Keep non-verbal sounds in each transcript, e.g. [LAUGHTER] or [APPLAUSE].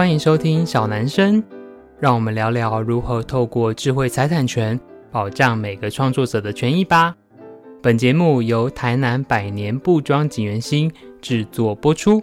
欢迎收听小男生，让我们聊聊如何透过智慧财产权保障每个创作者的权益吧。本节目由台南百年布庄锦源星制作播出。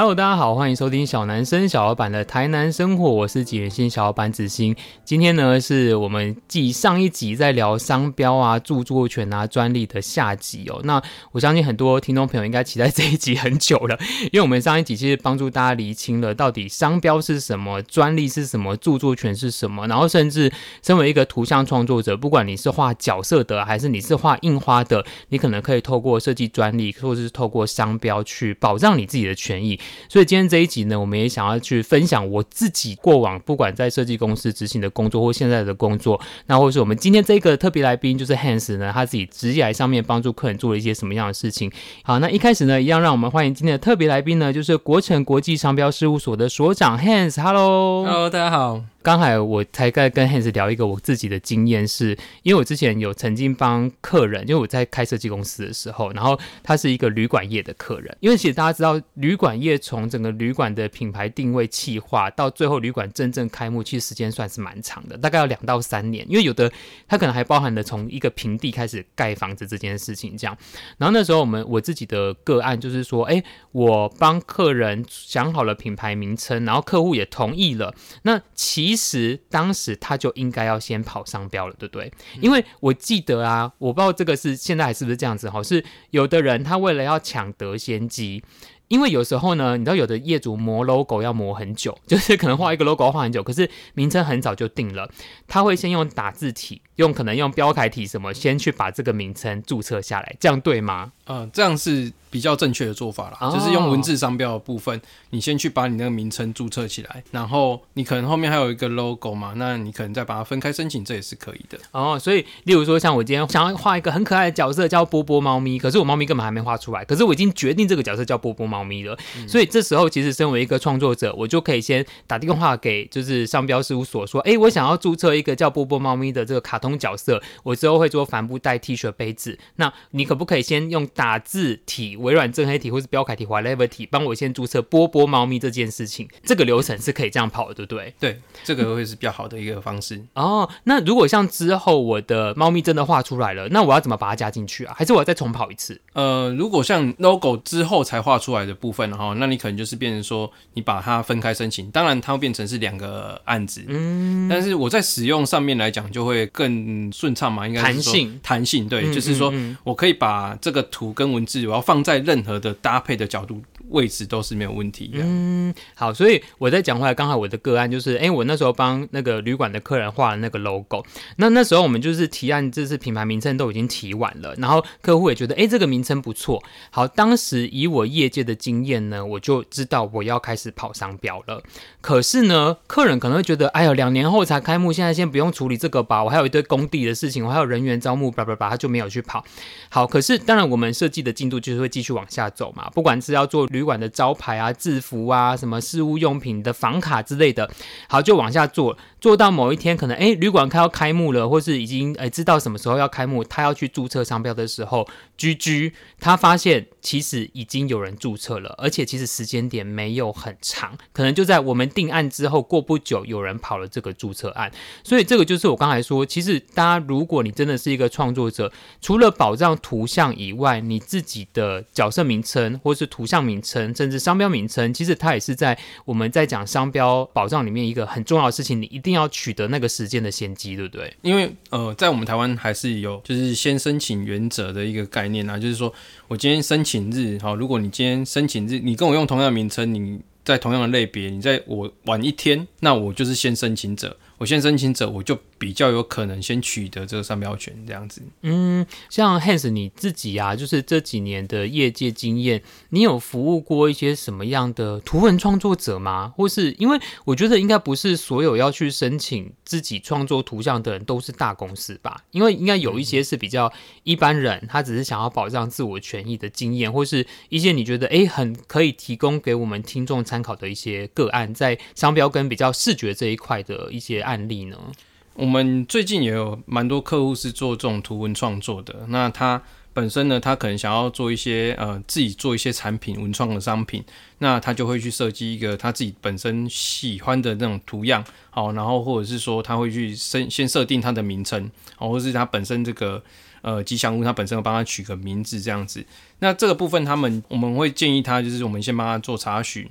Hello，大家好，欢迎收听小男生小老板的台南生活，我是锦源兴小老板子欣。今天呢，是我们继上一集在聊商标啊、著作权啊、专利的下集哦。那我相信很多听众朋友应该期待这一集很久了，[LAUGHS] 因为我们上一集其实帮助大家厘清了到底商标是什么、专利是什么、著作权是什么，然后甚至身为一个图像创作者，不管你是画角色的，还是你是画印花的，你可能可以透过设计专利，或者是透过商标去保障你自己的权益。所以今天这一集呢，我们也想要去分享我自己过往不管在设计公司执行的工作，或现在的工作，那或是我们今天这个特别来宾就是 Hans 呢，他自己职业上面帮助客人做了一些什么样的事情。好，那一开始呢，一样让我们欢迎今天的特别来宾呢，就是国成国际商标事务所的所长 Hans。Hello，Hello，大家好。刚才我才在跟 Hans 聊一个我自己的经验，是因为我之前有曾经帮客人，因为我在开设计公司的时候，然后他是一个旅馆业的客人。因为其实大家知道，旅馆业从整个旅馆的品牌定位、企划到最后旅馆真正开幕，其实时间算是蛮长的，大概要两到三年。因为有的他可能还包含了从一个平地开始盖房子这件事情，这样。然后那时候我们我自己的个案就是说，哎，我帮客人想好了品牌名称，然后客户也同意了，那其其实当时他就应该要先跑商标了，对不对？因为我记得啊，我不知道这个是现在还是不是这样子哈，是有的人他为了要抢得先机，因为有时候呢，你知道有的业主磨 logo 要磨很久，就是可能画一个 logo 画很久，可是名称很早就定了，他会先用打字体，用可能用标楷体什么，先去把这个名称注册下来，这样对吗？嗯、呃，这样是。比较正确的做法啦，哦、就是用文字商标的部分，你先去把你那个名称注册起来，然后你可能后面还有一个 logo 嘛，那你可能再把它分开申请，这也是可以的。哦，所以例如说像我今天想要画一个很可爱的角色叫波波猫咪，可是我猫咪根本还没画出来，可是我已经决定这个角色叫波波猫咪了，嗯、所以这时候其实身为一个创作者，我就可以先打电话给就是商标事务所说，哎，我想要注册一个叫波波猫咪的这个卡通角色，我之后会做帆布袋、T 恤、杯子，那你可不可以先用打字体、微软正黑体或是标楷体、whatever 体，帮我先注册波波猫咪这件事情，这个流程是可以这样跑的，对不对？对，这个会是比较好的一个方式。嗯、哦，那如果像之后我的猫咪真的画出来了，那我要怎么把它加进去啊？还是我要再重跑一次？呃，如果像 logo 之后才画出来的部分哈，那你可能就是变成说你把它分开申请，当然它会变成是两个案子。嗯，但是我在使用上面来讲就会更顺畅嘛，应该弹性，弹性对，嗯、就是说我可以把这个图跟文字我要放在任何的搭配的角度。位置都是没有问题的。嗯，好，所以我在讲回来，刚好我的个案就是，哎、我那时候帮那个旅馆的客人画了那个 logo，那那时候我们就是提案，这次品牌名称都已经提完了，然后客户也觉得，哎、这个名称不错。好，当时以我业界的经验呢，我就知道我要开始跑商标了。可是呢，客人可能会觉得，哎呦，两年后才开幕，现在先不用处理这个吧，我还有一堆工地的事情，我还有人员招募，叭叭叭，他就没有去跑。好，可是当然我们设计的进度就是会继续往下走嘛，不管是要做旅旅馆的招牌啊、制服啊、什么事务用品的房卡之类的，好，就往下做，做到某一天，可能哎，旅馆快要开幕了，或是已经哎知道什么时候要开幕，他要去注册商标的时候居居他发现其实已经有人注册了，而且其实时间点没有很长，可能就在我们定案之后过不久，有人跑了这个注册案，所以这个就是我刚才说，其实大家如果你真的是一个创作者，除了保障图像以外，你自己的角色名称或是图像名称。甚至商标名称，其实它也是在我们在讲商标保障里面一个很重要的事情，你一定一定要取得那个时间的先机，对不对？因为呃，在我们台湾还是有就是先申请原则的一个概念啊，就是说我今天申请日，好，如果你今天申请日，你跟我用同样的名称，你在同样的类别，你在我晚一天，那我就是先申请者。我先申请者，我就比较有可能先取得这个商标权，这样子。嗯，像 Hans 你自己啊，就是这几年的业界经验，你有服务过一些什么样的图文创作者吗？或是因为我觉得应该不是所有要去申请自己创作图像的人都是大公司吧？因为应该有一些是比较一般人，他只是想要保障自我权益的经验，或是一些你觉得诶很可以提供给我们听众参考的一些个案，在商标跟比较视觉这一块的一些。案例呢？我们最近也有蛮多客户是做这种图文创作的，那他。本身呢，他可能想要做一些呃，自己做一些产品文创的商品，那他就会去设计一个他自己本身喜欢的那种图样，好，然后或者是说他会去先先设定它的名称，好，或是他本身这个呃吉祥物，他本身会帮他取个名字这样子。那这个部分他们我们会建议他，就是我们先帮他做查询，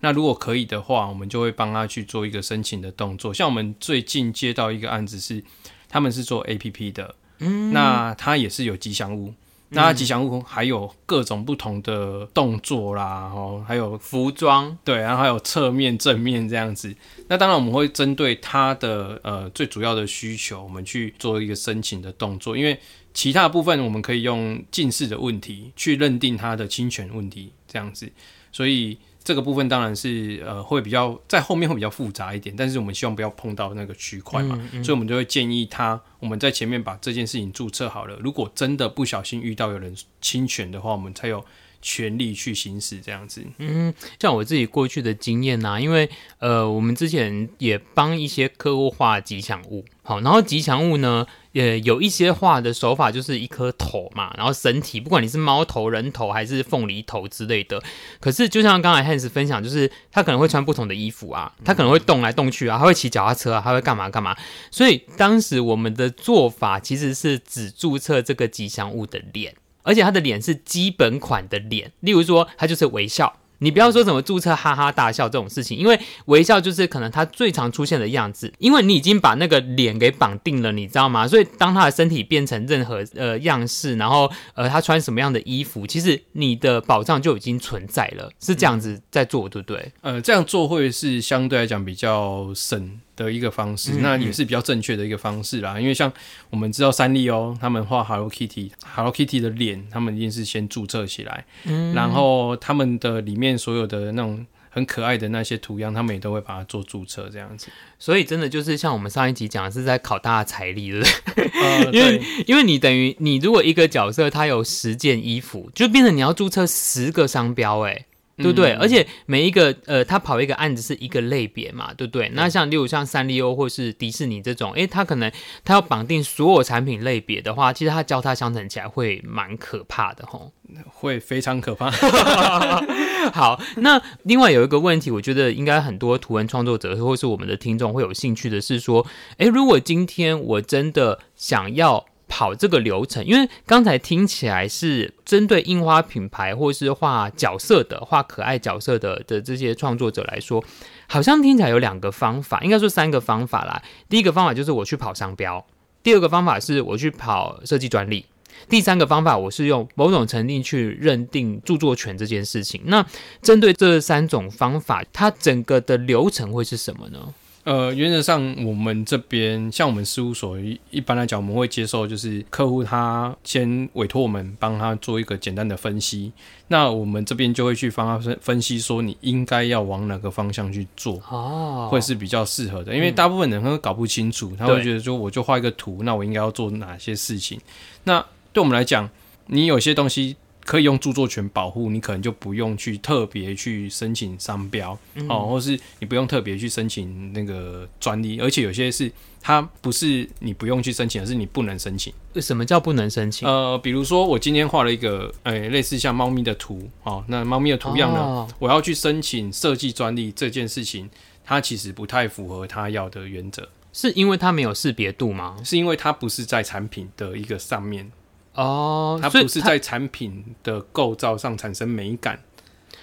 那如果可以的话，我们就会帮他去做一个申请的动作。像我们最近接到一个案子是，他们是做 APP 的，嗯，那他也是有吉祥物。那吉祥物还有各种不同的动作啦，哦，还有服装，对，然后还有侧面、正面这样子。那当然我们会针对他的呃最主要的需求，我们去做一个申请的动作。因为其他部分我们可以用近似的问题去认定它的侵权问题这样子，所以。这个部分当然是呃会比较在后面会比较复杂一点，但是我们希望不要碰到那个区块嘛，嗯嗯、所以我们就会建议他，我们在前面把这件事情注册好了。如果真的不小心遇到有人侵权的话，我们才有权利去行使这样子。嗯，像我自己过去的经验呐、啊，因为呃我们之前也帮一些客户画吉祥物，好，然后吉祥物呢。呃，有一些画的手法就是一颗头嘛，然后身体，不管你是猫头、人头还是凤梨头之类的。可是就像刚才 Hans 分享，就是他可能会穿不同的衣服啊，他可能会动来动去啊，他会骑脚踏车啊，他会干嘛干嘛。所以当时我们的做法其实是只注册这个吉祥物的脸，而且他的脸是基本款的脸，例如说他就是微笑。你不要说什么注册哈哈大笑这种事情，因为微笑就是可能他最常出现的样子，因为你已经把那个脸给绑定了，你知道吗？所以当他的身体变成任何呃样式，然后呃他穿什么样的衣服，其实你的保障就已经存在了，是这样子在做，对不对？呃，这样做会是相对来讲比较省的一个方式，那也是比较正确的一个方式啦。因为像我们知道三丽鸥他们画 Hello Kitty，Hello Kitty 的脸，他们一定是先注册起来，然后他们的里面所有的那种很可爱的那些图样，他们也都会把它做注册这样子。所以真的就是像我们上一集讲的是在考大家财力，对不对？呃、因为因为你等于你如果一个角色他有十件衣服，就变成你要注册十个商标，哎。对不对？嗯、而且每一个呃，他跑一个案子是一个类别嘛，对不对？嗯、那像例如像三丽鸥或是迪士尼这种，诶，他可能他要绑定所有产品类别的话，其实他交叉相乘起来会蛮可怕的吼，[LAUGHS] 会非常可怕。[LAUGHS] 好，那另外有一个问题，我觉得应该很多图文创作者或是我们的听众会有兴趣的是说，诶，如果今天我真的想要。跑这个流程，因为刚才听起来是针对印花品牌或是画角色的、画可爱角色的的这些创作者来说，好像听起来有两个方法，应该说三个方法啦。第一个方法就是我去跑商标，第二个方法是我去跑设计专利，第三个方法我是用某种程度去认定著作权这件事情。那针对这三种方法，它整个的流程会是什么呢？呃，原则上我们这边像我们事务所一一般来讲，我们会接受就是客户他先委托我们帮他做一个简单的分析，那我们这边就会去帮他分分析说你应该要往哪个方向去做，哦，会是比较适合的，因为大部分人会搞不清楚，嗯、他会觉得说我就画一个图，那我应该要做哪些事情？那对我们来讲，你有些东西。可以用著作权保护，你可能就不用去特别去申请商标、嗯、哦，或是你不用特别去申请那个专利，而且有些是它不是你不用去申请，而是你不能申请。什么叫不能申请？呃，比如说我今天画了一个，诶、欸，类似像猫咪的图，哦，那猫咪的图样呢，哦、我要去申请设计专利这件事情，它其实不太符合它要的原则。是因为它没有识别度吗？是因为它不是在产品的一个上面。哦，它不是在产品的构造上产生美感，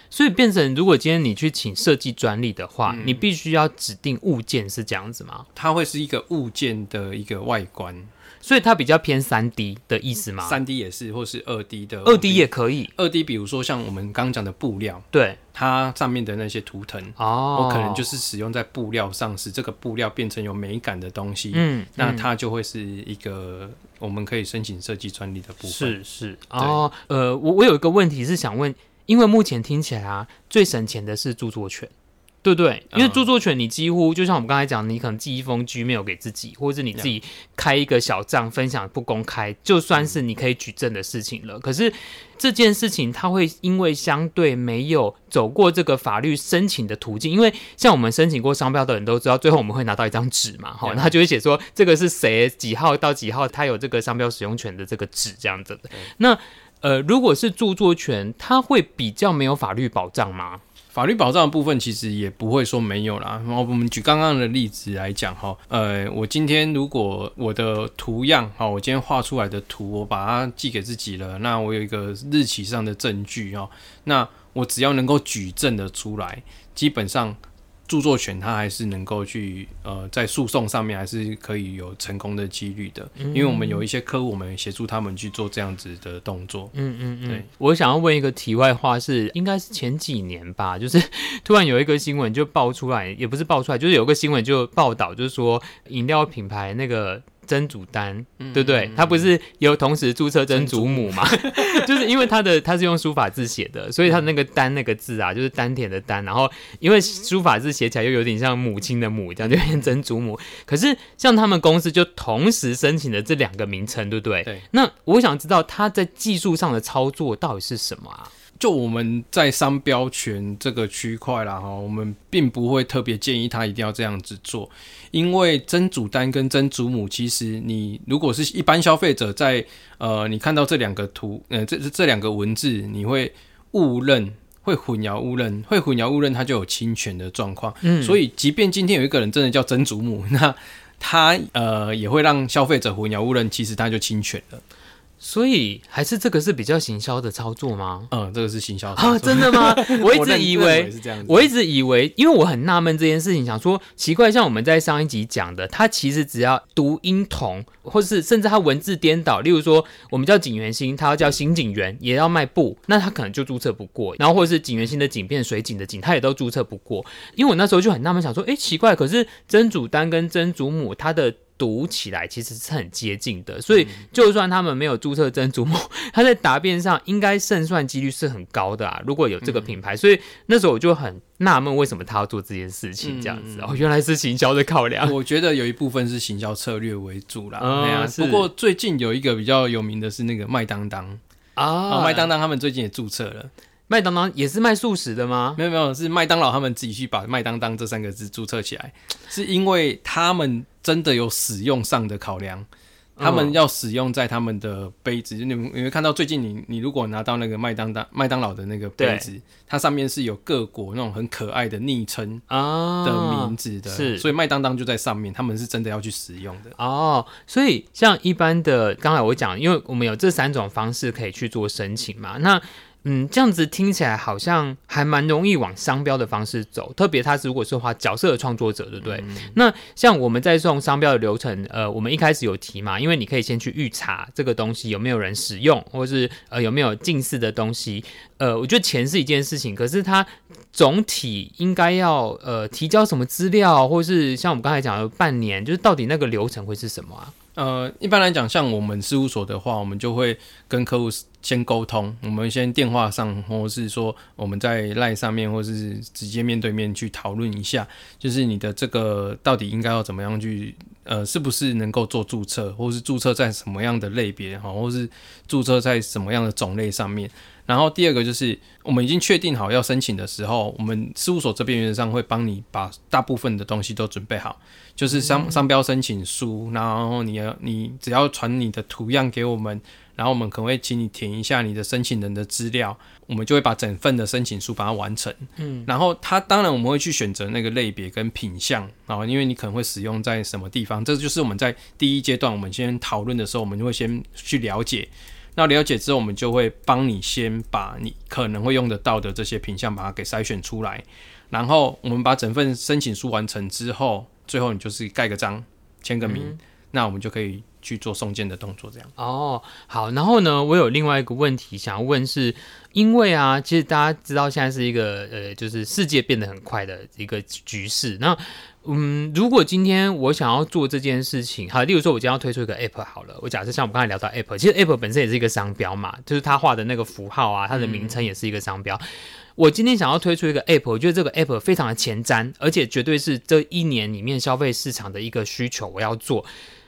所以变成如果今天你去请设计专利的话，嗯、你必须要指定物件是这样子吗？它会是一个物件的一个外观。所以它比较偏三 D 的意思吗？三 D 也是，或是二 D 的。二 D 也可以。二 D 比如说像我们刚刚讲的布料，对，它上面的那些图腾，哦，我可能就是使用在布料上，使这个布料变成有美感的东西。嗯，那它就会是一个我们可以申请设计专利的部分。是是哦，呃，我我有一个问题是想问，因为目前听起来啊，最省钱的是著作权。对对，因为著作权你几乎就像我们刚才讲，你可能寄一封 Gmail 给自己，或者是你自己开一个小账分享不公开，就算是你可以举证的事情了。可是这件事情它会因为相对没有走过这个法律申请的途径，因为像我们申请过商标的人都知道，最后我们会拿到一张纸嘛，哈，他就会写说这个是谁几号到几号，他有这个商标使用权的这个纸这样子的。那呃，如果是著作权，它会比较没有法律保障吗？法律保障的部分其实也不会说没有啦。然后我们举刚刚的例子来讲哈，呃，我今天如果我的图样哈，我今天画出来的图，我把它寄给自己了，那我有一个日期上的证据哦，那我只要能够举证的出来，基本上。著作权，它还是能够去呃，在诉讼上面还是可以有成功的几率的，因为我们有一些客户，我们协助他们去做这样子的动作。嗯嗯嗯。对，我想要问一个题外话是，应该是前几年吧，[LAUGHS] 就是突然有一个新闻就爆出来，也不是爆出来，就是有个新闻就报道，就是说饮料品牌那个。曾祖丹，对不对？他不是有同时注册曾祖母嘛？[LAUGHS] 就是因为他的他是用书法字写的，所以他那个“丹”那个字啊，就是丹田的“丹”。然后因为书法字写起来又有点像母亲的“母”，这样就变成曾祖母。可是像他们公司就同时申请了这两个名称，对不对？对。那我想知道他在技术上的操作到底是什么啊？就我们在商标权这个区块啦，哈，我们并不会特别建议他一定要这样子做，因为曾祖丹跟曾祖母，其实你如果是一般消费者在呃，你看到这两个图，呃，这这两个文字，你会误认，会混淆误认，会混淆误认，它就有侵权的状况。嗯，所以即便今天有一个人真的叫曾祖母，那他呃也会让消费者混淆误认，其实他就侵权了。所以还是这个是比较行销的操作吗？嗯，这个是行销啊，真的吗？[LAUGHS] 我一直以为，我，我一直以为，因为我很纳闷这件事情，想说奇怪，像我们在上一集讲的，它其实只要读音同，或是甚至它文字颠倒，例如说我们叫景元星，它要叫新锦源，也要卖布，那它可能就注册不过。然后或者是景元星的锦变水井的井，它也都注册不过。因为我那时候就很纳闷，想说，哎，奇怪，可是曾祖丹跟曾祖母，它的。读起来其实是很接近的，所以就算他们没有注册珍珠母，[LAUGHS] 他在答辩上应该胜算几率是很高的啊。如果有这个品牌，所以那时候我就很纳闷，为什么他要做这件事情这样子？哦，原来是行销的考量。我觉得有一部分是行销策略为主啦。嗯，不过最近有一个比较有名的是那个麦当当啊，麦当当他们最近也注册了。麦当当也是卖素食的吗？没有没有，是麦当劳他们自己去把麦当当这三个字注册起来，是因为他们真的有使用上的考量，他们要使用在他们的杯子。你们你会看到最近你你如果拿到那个麦当当麦当劳的那个杯子，它上面是有各国那种很可爱的昵称啊的名字的，是，所以麦当当就在上面，他们是真的要去使用的哦。所以像一般的，刚才我讲，因为我们有这三种方式可以去做申请嘛，那。嗯，这样子听起来好像还蛮容易往商标的方式走，特别他如果是画角色的创作者，对不对？嗯、那像我们在送商标的流程，呃，我们一开始有提嘛，因为你可以先去预查这个东西有没有人使用，或是呃有没有近似的东西。呃，我觉得钱是一件事情，可是它总体应该要呃提交什么资料，或是像我们刚才讲的半年，就是到底那个流程会是什么啊？呃，一般来讲，像我们事务所的话，我们就会跟客户先沟通，我们先电话上，或者是说我们在 LINE 上面，或是直接面对面去讨论一下，就是你的这个到底应该要怎么样去，呃，是不是能够做注册，或是注册在什么样的类别，哈，或是注册在什么样的种类上面。然后第二个就是，我们已经确定好要申请的时候，我们事务所这边原则上会帮你把大部分的东西都准备好，就是商商标申请书，然后你要你只要传你的图样给我们，然后我们可能会请你填一下你的申请人的资料，我们就会把整份的申请书把它完成。嗯，然后它当然我们会去选择那个类别跟品项啊，因为你可能会使用在什么地方，这就是我们在第一阶段我们先讨论的时候，我们就会先去了解。那了解之后，我们就会帮你先把你可能会用得到的这些品项把它给筛选出来，然后我们把整份申请书完成之后，最后你就是盖个章、签个名，嗯、那我们就可以去做送件的动作。这样哦，好。然后呢，我有另外一个问题想要问是，因为啊，其实大家知道现在是一个呃，就是世界变得很快的一个局势，那。嗯，如果今天我想要做这件事情，好，例如说，我今天要推出一个 app 好了，我假设像我们刚才聊到 app，其实 app 本身也是一个商标嘛，就是他画的那个符号啊，它的名称也是一个商标。我今天想要推出一个 app，我觉得这个 app 非常的前瞻，而且绝对是这一年里面消费市场的一个需求，我要做。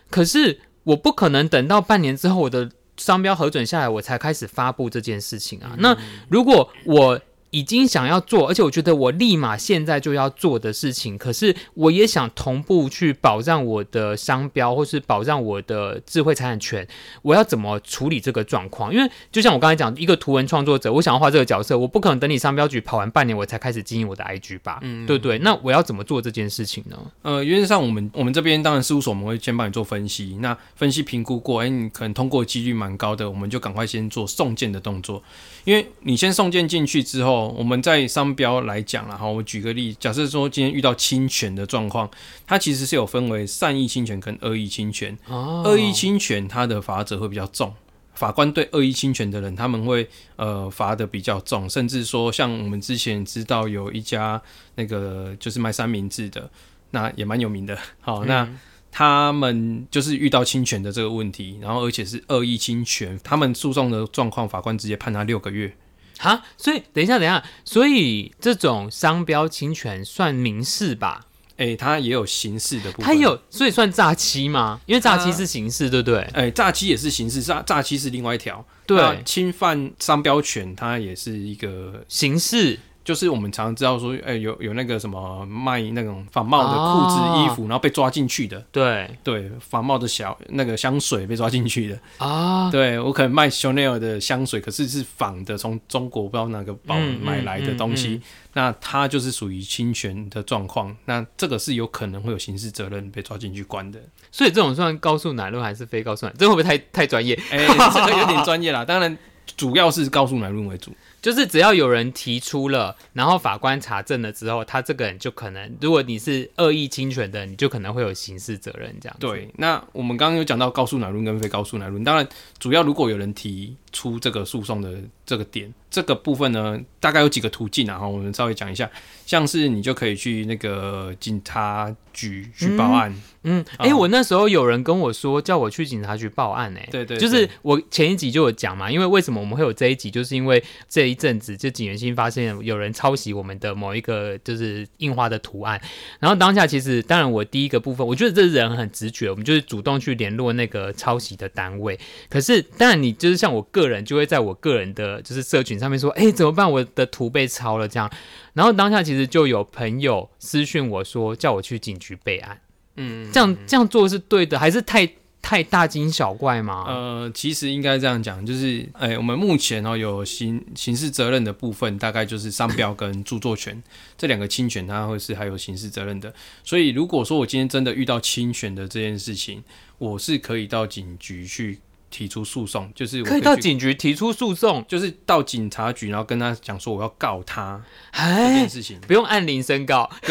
可是我不可能等到半年之后我的商标核准下来，我才开始发布这件事情啊。那如果我已经想要做，而且我觉得我立马现在就要做的事情，可是我也想同步去保障我的商标，或是保障我的智慧财产权，我要怎么处理这个状况？因为就像我刚才讲，一个图文创作者，我想要画这个角色，我不可能等你商标局跑完半年，我才开始经营我的 IG 吧？嗯，对不对？那我要怎么做这件事情呢？呃，原则上我们我们这边当然事务所我们会先帮你做分析，那分析评估过，哎，你可能通过几率蛮高的，我们就赶快先做送件的动作。因为你先送件进去之后，我们在商标来讲了哈，我举个例，假设说今天遇到侵权的状况，它其实是有分为善意侵权跟恶意侵权。哦，恶意侵权它的罚则会比较重，法官对恶意侵权的人他们会呃罚的比较重，甚至说像我们之前知道有一家那个就是卖三明治的，那也蛮有名的。好，那。嗯他们就是遇到侵权的这个问题，然后而且是恶意侵权，他们诉讼的状况，法官直接判他六个月。哈，所以等一下，等一下，所以这种商标侵权算民事吧？哎、欸，他也有刑事的部分。它有，所以算诈欺吗？因为诈欺是刑事，对不对？哎、欸，诈欺也是刑事，诈诈欺是另外一条。对，侵犯商标权，它也是一个刑事。就是我们常常知道说，哎、欸，有有那个什么卖那种仿冒的裤子、哦、衣服，然后被抓进去的。对对，仿冒的小那个香水被抓进去的啊。对，我可能卖 Chanel 的香水，可是是仿的，从中国不知道哪个宝买来的东西，嗯嗯嗯嗯、那它就是属于侵权的状况。那这个是有可能会有刑事责任被抓进去关的。所以这种算高速奶路还是非高速奶路？这会不会太太专业？哎、欸，这个有点专业啦。当然，主要是高速奶路为主。就是只要有人提出了，然后法官查证了之后，他这个人就可能，如果你是恶意侵权的，你就可能会有刑事责任这样。对，那我们刚刚有讲到告诉乃论跟非告诉乃论，当然主要如果有人提出这个诉讼的这个点。这个部分呢，大概有几个途径啊，然后我们稍微讲一下，像是你就可以去那个警察局去报案。嗯，哎、嗯欸，我那时候有人跟我说叫我去警察局报案、欸，哎，对，对对，就是我前一集就有讲嘛，因为为什么我们会有这一集，就是因为这一阵子就警员新发现有人抄袭我们的某一个就是印花的图案，然后当下其实当然我第一个部分，我觉得这人很直觉，我们就是主动去联络那个抄袭的单位，可是当然你就是像我个人就会在我个人的就是社群上。面说：“哎，怎么办？我的图被抄了，这样。”然后当下其实就有朋友私讯我说：“叫我去警局备案。”嗯，这样这样做是对的，还是太太大惊小怪吗？呃，其实应该这样讲，就是哎，我们目前哦有刑刑事责任的部分，大概就是商标跟著作权这两个侵权，它会是还有刑事责任的。所以如果说我今天真的遇到侵权的这件事情，我是可以到警局去。提出诉讼就是可以，可以到警局提出诉讼，就是到警察局，然后跟他讲说我要告他这件事情，不用按铃申告，[LAUGHS]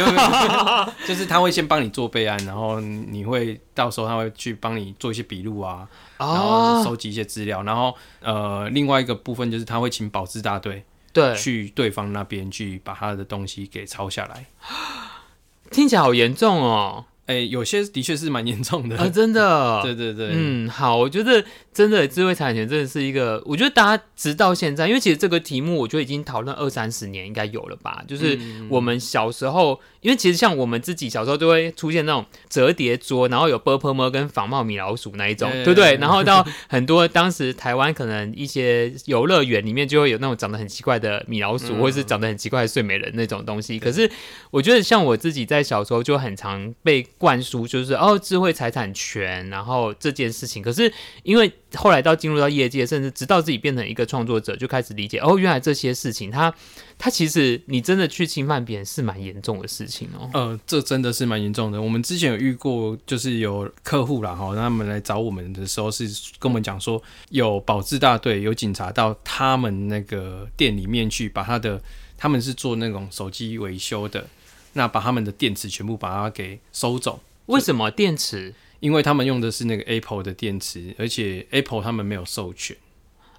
就是他会先帮你做备案，然后你会到时候他会去帮你做一些笔录啊，然后收集一些资料，然后呃，另外一个部分就是他会请保质大队对。去对方那边去把他的东西给抄下来，听起来好严重哦。哎、欸，有些的确是蛮严重的啊，真的。[LAUGHS] 对对对，嗯，好，我觉得真的智慧产权真的是一个，我觉得大家直到现在，因为其实这个题目，我觉得已经讨论二三十年应该有了吧。就是我们小时候，嗯、因为其实像我们自己小时候就会出现那种折叠桌，然后有波泼猫跟仿冒米老鼠那一种，对不对？然后到 [LAUGHS] 很多当时台湾可能一些游乐园里面就会有那种长得很奇怪的米老鼠，嗯、或者是长得很奇怪的睡美人那种东西。可是我觉得像我自己在小时候就很常被。灌输就是哦，智慧财产权，然后这件事情，可是因为后来到进入到业界，甚至直到自己变成一个创作者，就开始理解哦，原来这些事情，它它其实你真的去侵犯别人是蛮严重的事情哦。呃，这真的是蛮严重的。我们之前有遇过，就是有客户啦哈，他们来找我们的时候是跟我们讲说，有保质大队有警察到他们那个店里面去，把他的他们是做那种手机维修的。那把他们的电池全部把它给收走，为什么电池？因为他们用的是那个 Apple 的电池，而且 Apple 他们没有授权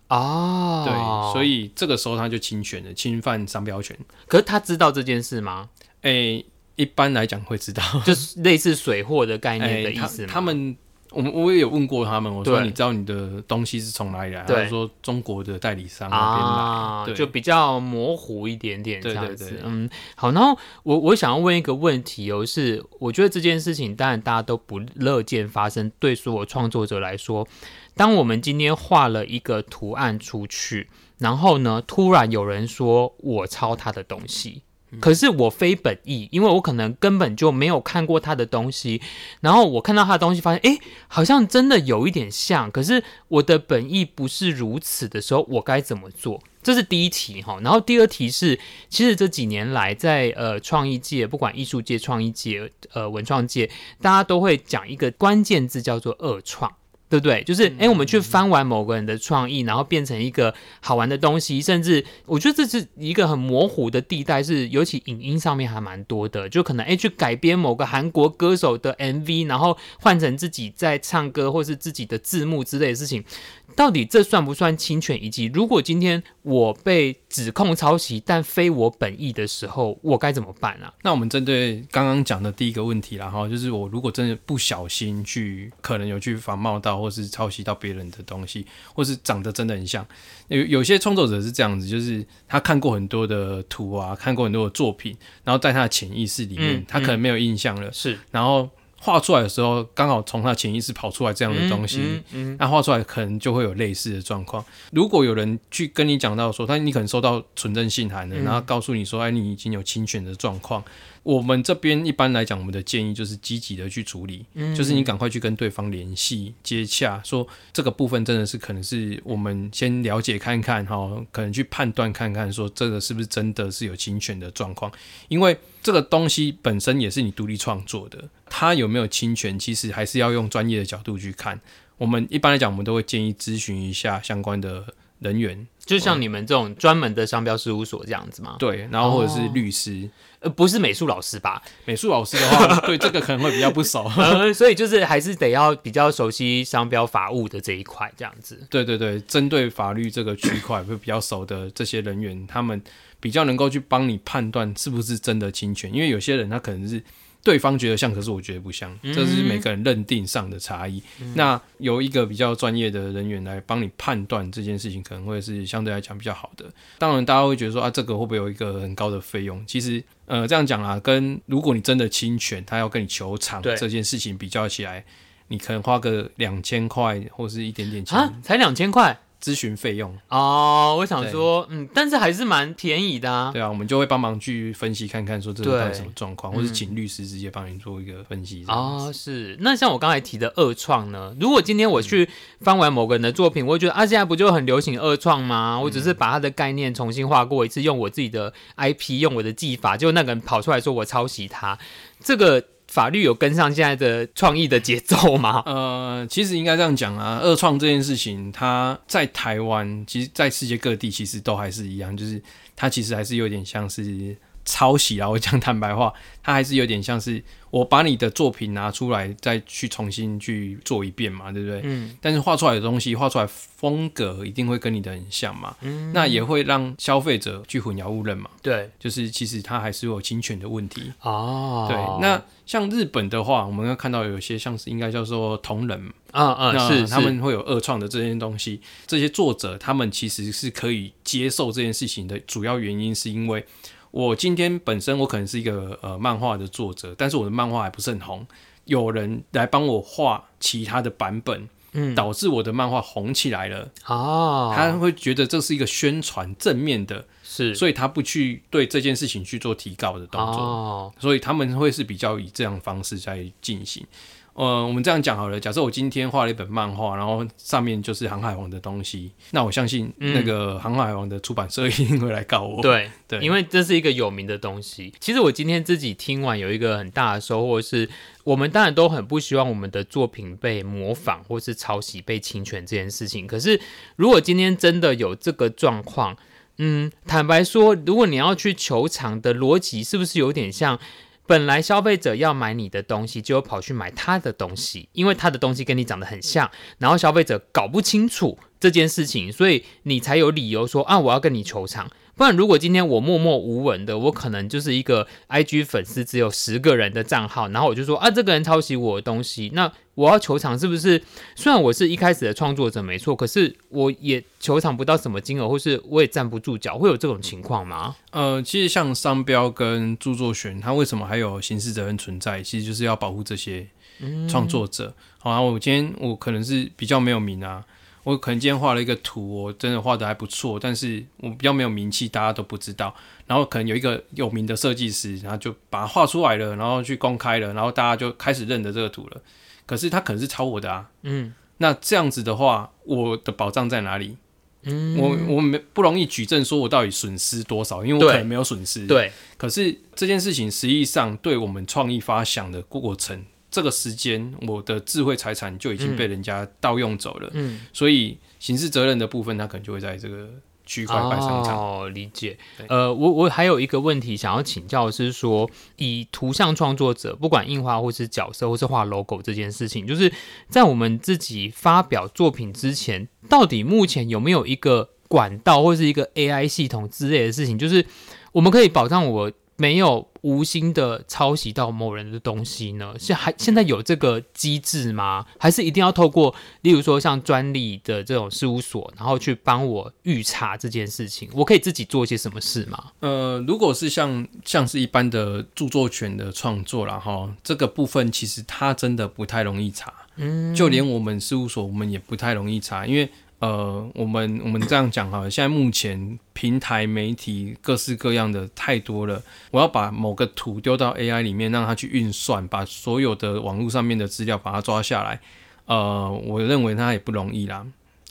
哦，对，所以这个时候他就侵权了，侵犯商标权。可是他知道这件事吗？诶、欸，一般来讲会知道，就是类似水货的概念的意思？欸他。他们我们我也有问过他们，我说对你知道你的东西是从哪里来？对他说中国的代理商那边啊来，，对就比较模糊一点点这样子。对对对嗯，好，然后我我想要问一个问题哦，是我觉得这件事情当然大家都不乐见发生，对所有创作者来说，当我们今天画了一个图案出去，然后呢，突然有人说我抄他的东西。可是我非本意，因为我可能根本就没有看过他的东西，然后我看到他的东西，发现诶，好像真的有一点像，可是我的本意不是如此的时候，我该怎么做？这是第一题哈。然后第二题是，其实这几年来在呃创意界，不管艺术界、创意界、呃文创界，大家都会讲一个关键字叫做二创。对不对？就是哎，我们去翻完某个人的创意，然后变成一个好玩的东西，甚至我觉得这是一个很模糊的地带，是尤其影音上面还蛮多的，就可能哎去改编某个韩国歌手的 MV，然后换成自己在唱歌或是自己的字幕之类的事情。到底这算不算侵权？以及如果今天我被指控抄袭，但非我本意的时候，我该怎么办啊？那我们针对刚刚讲的第一个问题啦，哈，就是我如果真的不小心去，可能有去仿冒到，或是抄袭到别人的东西，或是长得真的很像。有有些创作者是这样子，就是他看过很多的图啊，看过很多的作品，然后在他的潜意识里面，嗯、他可能没有印象了，是，然后。画出来的时候，刚好从他潜意识跑出来这样的东西，嗯嗯、那画出来可能就会有类似的状况。如果有人去跟你讲到说，他你可能收到纯正信函的，然后告诉你说，哎，你已经有侵权的状况。我们这边一般来讲，我们的建议就是积极的去处理，嗯、就是你赶快去跟对方联系接洽，说这个部分真的是可能是我们先了解看看哈，可能去判断看看说这个是不是真的是有侵权的状况，因为这个东西本身也是你独立创作的，它有没有侵权，其实还是要用专业的角度去看。我们一般来讲，我们都会建议咨询一下相关的人员，就像你们这种专门的商标事务所这样子吗？对，然后或者是律师。哦呃，不是美术老师吧？美术老师的话，[LAUGHS] 对这个可能会比较不熟，[LAUGHS] 呃，所以就是还是得要比较熟悉商标法务的这一块，这样子。对对对，针对法律这个区块会比较熟的这些人员，他们比较能够去帮你判断是不是真的侵权，因为有些人他可能是。对方觉得像，可是我觉得不像，这是每个人认定上的差异。嗯、那由一个比较专业的人员来帮你判断这件事情，可能会是相对来讲比较好的。当然，大家会觉得说啊，这个会不会有一个很高的费用？其实，呃，这样讲啦，跟如果你真的侵权，他要跟你求偿这件事情比较起来，你可能花个两千块或是一点点钱，啊，才两千块。咨询费用哦，我想说，嗯，但是还是蛮便宜的啊。对啊，我们就会帮忙去分析看看，说这是到底什么状况，或是请律师直接帮你做一个分析。哦，是。那像我刚才提的二创呢？如果今天我去翻完某个人的作品，我会觉得啊，现在不就很流行二创吗？我只是把他的概念重新画过一次，用我自己的 IP，用我的技法，就那个人跑出来说我抄袭他，这个。法律有跟上现在的创意的节奏吗？[LAUGHS] 呃，其实应该这样讲啊，二创这件事情，它在台湾，其实，在世界各地其实都还是一样，就是它其实还是有点像是抄袭啊。我讲坦白话，它还是有点像是。我把你的作品拿出来，再去重新去做一遍嘛，对不对？嗯。但是画出来的东西，画出来风格一定会跟你的很像嘛。嗯。那也会让消费者去混淆误认嘛。对。就是其实它还是有侵权的问题。哦。对。那像日本的话，我们要看到有些像是应该叫做同人。啊啊、嗯嗯，是。他们会有二创的这些东西，这些作者他们其实是可以接受这件事情的主要原因，是因为。我今天本身我可能是一个呃漫画的作者，但是我的漫画还不是很红，有人来帮我画其他的版本，嗯，导致我的漫画红起来了。哦，他会觉得这是一个宣传正面的，是，所以他不去对这件事情去做提告的动作，哦，所以他们会是比较以这样方式在进行。呃，我们这样讲好了。假设我今天画了一本漫画，然后上面就是《航海王》的东西，那我相信那个《航海王》的出版社一定会来告我。嗯、对，[LAUGHS] 对因为这是一个有名的东西。其实我今天自己听完有一个很大的收获是，我们当然都很不希望我们的作品被模仿或是抄袭、被侵权这件事情。可是如果今天真的有这个状况，嗯，坦白说，如果你要去求偿的逻辑，是不是有点像？本来消费者要买你的东西，就跑去买他的东西，因为他的东西跟你长得很像，然后消费者搞不清楚这件事情，所以你才有理由说啊，我要跟你求偿。不然，如果今天我默默无闻的，我可能就是一个 IG 粉丝只有十个人的账号，然后我就说啊，这个人抄袭我的东西，那我要求偿是不是？虽然我是一开始的创作者没错，可是我也求偿不到什么金额，或是我也站不住脚，会有这种情况吗？呃，其实像商标跟著作权，它为什么还有刑事责任存在？其实就是要保护这些创作者。嗯、好啊，我今天我可能是比较没有名啊。我可能今天画了一个图，我真的画的还不错，但是我比较没有名气，大家都不知道。然后可能有一个有名的设计师，然后就把它画出来了，然后去公开了，然后大家就开始认得这个图了。可是他可能是抄我的啊，嗯，那这样子的话，我的保障在哪里？嗯，我我没不容易举证说我到底损失多少，因为我可能没有损失。对，可是这件事情实际上对我们创意发想的过程。这个时间，我的智慧财产就已经被人家盗用走了，嗯，所以刑事责任的部分，它可能就会在这个区块派上场。哦，理解。呃，我我还有一个问题想要请教，是说以图像创作者，不管印花或是角色或是画 logo 这件事情，就是在我们自己发表作品之前，到底目前有没有一个管道或是一个 AI 系统之类的事情，就是我们可以保障我。没有无心的抄袭到某人的东西呢？是还现在有这个机制吗？还是一定要透过，例如说像专利的这种事务所，然后去帮我预查这件事情？我可以自己做一些什么事吗？呃，如果是像像是一般的著作权的创作啦，哈，这个部分其实它真的不太容易查，嗯，就连我们事务所我们也不太容易查，因为。呃，我们我们这样讲哈，现在目前平台媒体各式各样的太多了，我要把某个图丢到 AI 里面，让它去运算，把所有的网络上面的资料把它抓下来，呃，我认为它也不容易啦。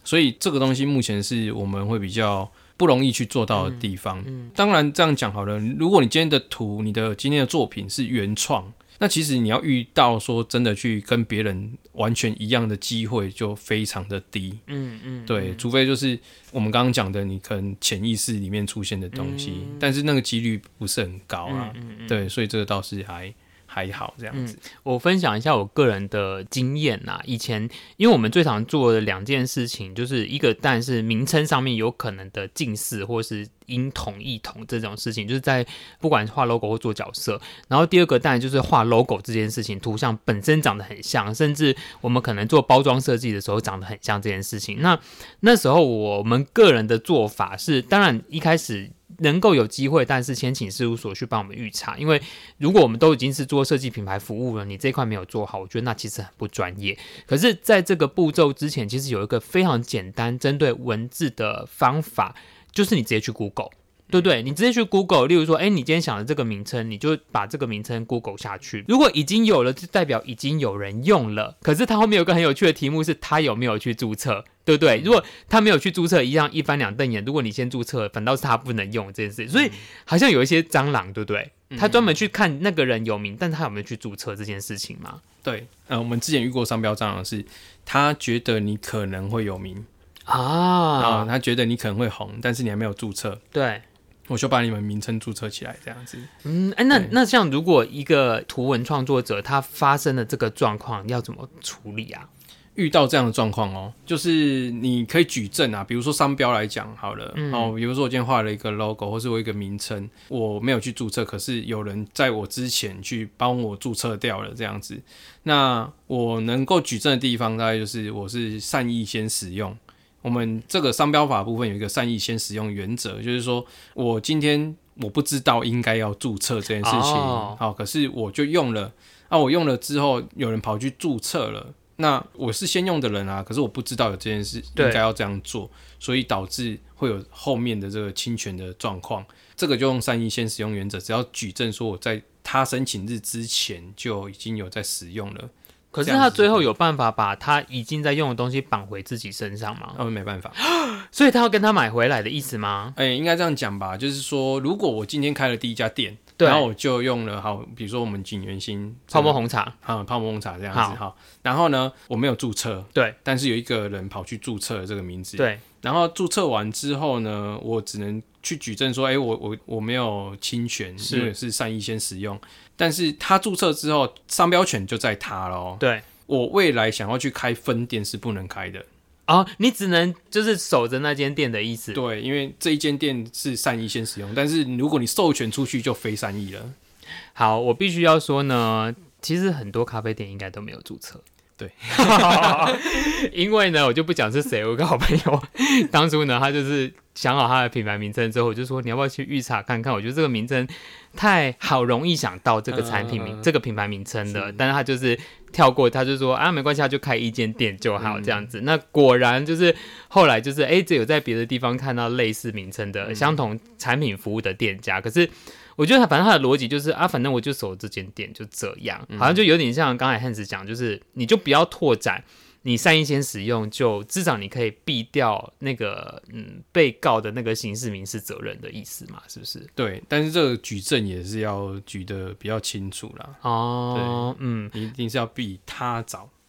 所以这个东西目前是我们会比较不容易去做到的地方。嗯嗯、当然这样讲好了，如果你今天的图，你的今天的作品是原创。那其实你要遇到说真的去跟别人完全一样的机会就非常的低，嗯嗯，对，除非就是我们刚刚讲的，你可能潜意识里面出现的东西，嗯、但是那个几率不是很高啊，嗯嗯嗯。对，所以这个倒是还。还好这样子，嗯，我分享一下我个人的经验呐。以前，因为我们最常做的两件事情，就是一个，但是名称上面有可能的近似或是音同异同这种事情，就是在不管画 logo 或做角色。然后第二个，当然就是画 logo 这件事情，图像本身长得很像，甚至我们可能做包装设计的时候长得很像这件事情。那那时候我们个人的做法是，当然一开始。能够有机会，但是先请事务所去帮我们预查，因为如果我们都已经是做设计品牌服务了，你这块没有做好，我觉得那其实很不专业。可是，在这个步骤之前，其实有一个非常简单针对文字的方法，就是你直接去 Google。对不对？你直接去 Google，例如说，哎，你今天想的这个名称，你就把这个名称 Google 下去。如果已经有了，就代表已经有人用了。可是它后面有个很有趣的题目，是他有没有去注册，对不对？如果他没有去注册，一样一翻两瞪眼。如果你先注册，反倒是他不能用这件事。所以好像有一些蟑螂，对不对？他专门去看那个人有名，但是他有没有去注册这件事情嘛？对，呃，我们之前遇过商标蟑螂，是他觉得你可能会有名啊，啊，他觉得你可能会红，但是你还没有注册，对。我就把你们名称注册起来，这样子。嗯，哎、欸，那那像如果一个图文创作者他发生了这个状况，要怎么处理啊？遇到这样的状况哦，就是你可以举证啊，比如说商标来讲好了，嗯、哦，比如说我今天画了一个 logo，或是我一个名称，我没有去注册，可是有人在我之前去帮我注册掉了，这样子。那我能够举证的地方，大概就是我是善意先使用。我们这个商标法部分有一个善意先使用原则，就是说我今天我不知道应该要注册这件事情，好、哦，可是我就用了，啊，我用了之后有人跑去注册了，那我是先用的人啊，可是我不知道有这件事应该要这样做，所以导致会有后面的这个侵权的状况，这个就用善意先使用原则，只要举证说我在他申请日之前就已经有在使用了。可是他最后有办法把他已经在用的东西绑回自己身上吗？他们没办法，[GASPS] 所以他要跟他买回来的意思吗？哎、欸，应该这样讲吧，就是说，如果我今天开了第一家店，然后我就用了好，比如说我们景元新泡沫红茶，啊、嗯，泡沫红茶这样子哈好，然后呢，我没有注册，对，但是有一个人跑去注册了这个名字，对，然后注册完之后呢，我只能去举证说，哎、欸，我我我没有侵权，是因为是善意先使用，但是他注册之后，商标权就在他喽，对。我未来想要去开分店是不能开的啊、哦！你只能就是守着那间店的意思。对，因为这一间店是善意先使用，但是如果你授权出去就非善意了。好，我必须要说呢，其实很多咖啡店应该都没有注册。对，[LAUGHS] 因为呢，我就不讲是谁，我有个好朋友，当初呢，他就是想好他的品牌名称之后，我就说你要不要去预查看看？我觉得这个名称太好容易想到这个产品名、呃、这个品牌名称的，是但是他就是跳过，他就说啊，没关系，他就开一间店就好这样子。嗯、那果然就是后来就是哎，只有在别的地方看到类似名称的相同产品服务的店家，可是。我觉得他反正他的逻辑就是啊，反正我就守这间店就这样，好像就有点像刚才 Hans 讲，就是你就不要拓展，你善意先使用，就至少你可以避掉那个嗯被告的那个刑事民事责任的意思嘛，是不是？对，但是这个举证也是要举的比较清楚啦。哦，对嗯，你一定是要比他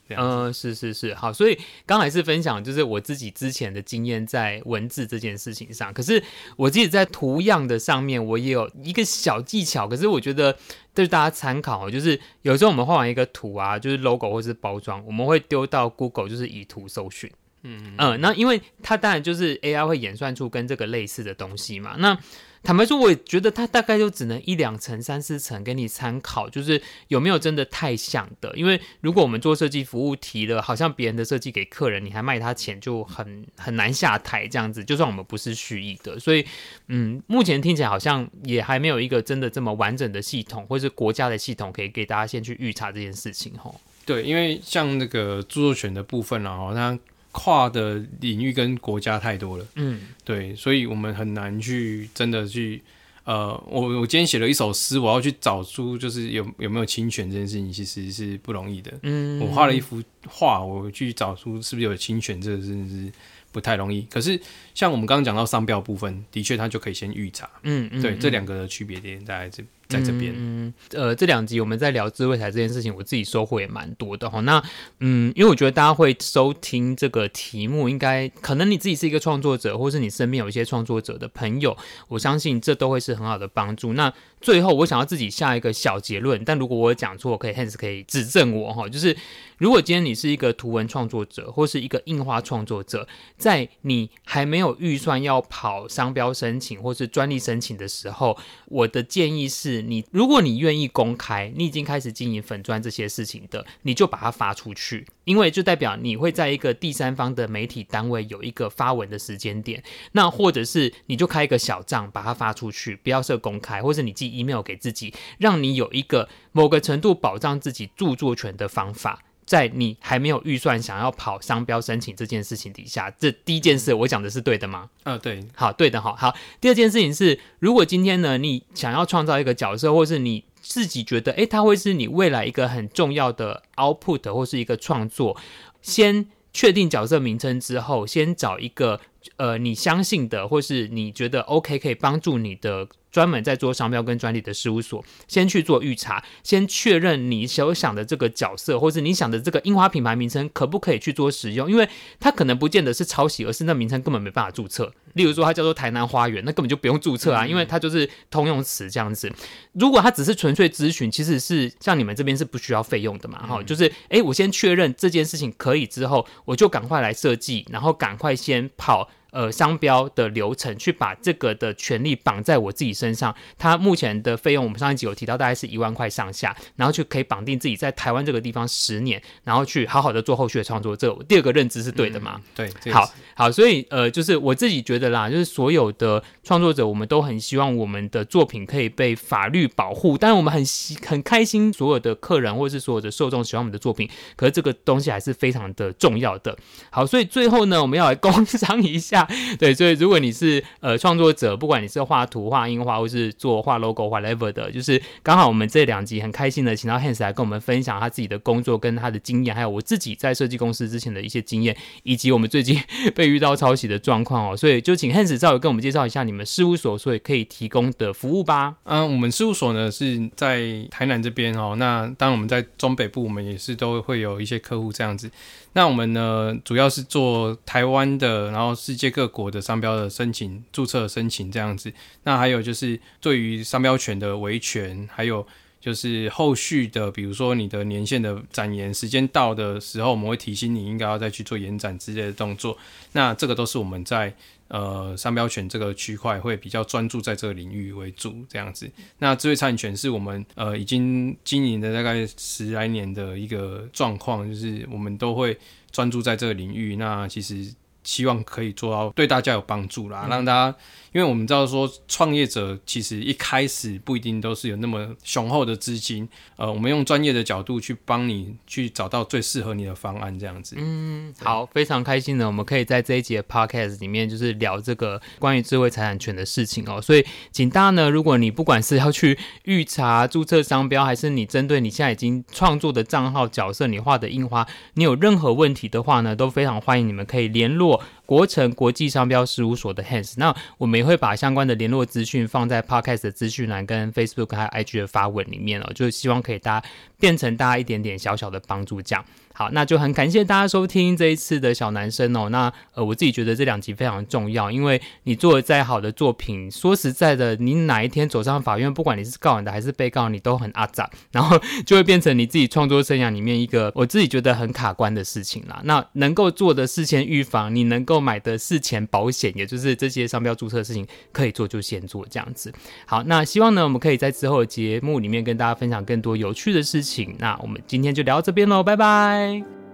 嗯，是是是，好，所以刚才是分享就是我自己之前的经验在文字这件事情上，可是我自己在图样的上面我也有一个小技巧，可是我觉得对大家参考，就是有时候我们画完一个图啊，就是 logo 或是包装，我们会丢到 Google 就是以图搜寻，嗯嗯，那因为它当然就是 AI 会演算出跟这个类似的东西嘛，那。坦白说，我也觉得它大概就只能一两层、三四层给你参考，就是有没有真的太像的。因为如果我们做设计服务提了，好像别人的设计给客人，你还卖他钱，就很很难下台这样子。就算我们不是蓄意的，所以嗯，目前听起来好像也还没有一个真的这么完整的系统，或是国家的系统可以给大家先去预查这件事情吼。对，因为像那个著作权的部分啊，好像。跨的领域跟国家太多了，嗯，对，所以我们很难去真的去，呃，我我今天写了一首诗，我要去找出就是有有没有侵权这件事情，其实是不容易的。嗯，我画了一幅画，我去找出是不是有侵权，这个真的是不太容易。可是像我们刚刚讲到商标部分，的确它就可以先预查。嗯，嗯，对，嗯、这两个的区别点在这。在这边，嗯，呃，这两集我们在聊智慧财这件事情，我自己收获也蛮多的哈。那，嗯，因为我觉得大家会收听这个题目，应该可能你自己是一个创作者，或是你身边有一些创作者的朋友，我相信这都会是很好的帮助。那最后，我想要自己下一个小结论，但如果我讲错，可以 Hans 可以指正我哈。就是如果今天你是一个图文创作者，或是一个印花创作者，在你还没有预算要跑商标申请或是专利申请的时候，我的建议是。你，如果你愿意公开，你已经开始经营粉钻这些事情的，你就把它发出去，因为就代表你会在一个第三方的媒体单位有一个发文的时间点。那或者是你就开一个小账，把它发出去，不要设公开，或者你寄 email 给自己，让你有一个某个程度保障自己著作权的方法。在你还没有预算想要跑商标申请这件事情底下，这第一件事我讲的是对的吗？呃，对，好，对的，好，好。第二件事情是，如果今天呢，你想要创造一个角色，或是你自己觉得，诶，它会是你未来一个很重要的 output 或是一个创作，先确定角色名称之后，先找一个呃你相信的，或是你觉得 OK 可以帮助你的。专门在做商标跟专利的事务所，先去做预查，先确认你所想的这个角色，或是你想的这个樱花品牌名称可不可以去做使用？因为它可能不见得是抄袭，而是那名称根本没办法注册。例如说，它叫做台南花园，那根本就不用注册啊，因为它就是通用词这样子。如果它只是纯粹咨询，其实是像你们这边是不需要费用的嘛，哈，就是诶，我先确认这件事情可以之后，我就赶快来设计，然后赶快先跑。呃，商标的流程去把这个的权利绑在我自己身上，它目前的费用我们上一集有提到，大概是一万块上下，然后就可以绑定自己在台湾这个地方十年，然后去好好的做后续的创作。这第二个认知是对的嘛？嗯、对，好好，所以呃，就是我自己觉得啦，就是所有的创作者，我们都很希望我们的作品可以被法律保护，但是我们很喜很开心，所有的客人或者是所有的受众喜欢我们的作品，可是这个东西还是非常的重要的。好，所以最后呢，我们要来 [LAUGHS] 工商一下。[LAUGHS] 对，所以如果你是呃创作者，不管你是画图、画印花，或是做画 logo、whatever 的，就是刚好我们这两集很开心的请到 Hans 来跟我们分享他自己的工作跟他的经验，还有我自己在设计公司之前的一些经验，以及我们最近 [LAUGHS] 被遇到抄袭的状况哦。所以就请 Hans 稍微跟我们介绍一下你们事务所所以可以提供的服务吧。嗯，我们事务所呢是在台南这边哦。那当然我们在中北部，我们也是都会有一些客户这样子。那我们呢，主要是做台湾的，然后世界各国的商标的申请、注册申请这样子。那还有就是对于商标权的维权，还有就是后续的，比如说你的年限的展延时间到的时候，我们会提醒你应该要再去做延展之类的动作。那这个都是我们在呃商标权这个区块会比较专注在这个领域为主这样子。那智慧财产权是我们呃已经经营的大概十来年的一个状况，就是我们都会专注在这个领域。那其实。希望可以做到对大家有帮助啦，让大家。因为我们知道说，创业者其实一开始不一定都是有那么雄厚的资金，呃，我们用专业的角度去帮你去找到最适合你的方案，这样子。嗯，好，非常开心的，我们可以在这一集的 podcast 里面就是聊这个关于智慧财产权的事情哦。所以，请大家呢，如果你不管是要去预查注册商标，还是你针对你现在已经创作的账号角色，你画的印花，你有任何问题的话呢，都非常欢迎你们可以联络国成国际商标事务所的 Hans。那我们会把相关的联络资讯放在 Podcast 的资讯栏跟 Facebook 还有 IG 的发文里面哦，就是希望可以大家变成大家一点点小小的帮助，这样。好，那就很感谢大家收听这一次的小男生哦。那呃，我自己觉得这两集非常重要，因为你做的再好的作品，说实在的，你哪一天走上法院，不管你是告人的还是被告，你都很阿杂，然后就会变成你自己创作生涯里面一个我自己觉得很卡关的事情啦。那能够做的事前预防，你能够买的事前保险，也就是这些商标注册的事情，可以做就先做这样子。好，那希望呢，我们可以在之后的节目里面跟大家分享更多有趣的事情。那我们今天就聊到这边喽，拜拜。day.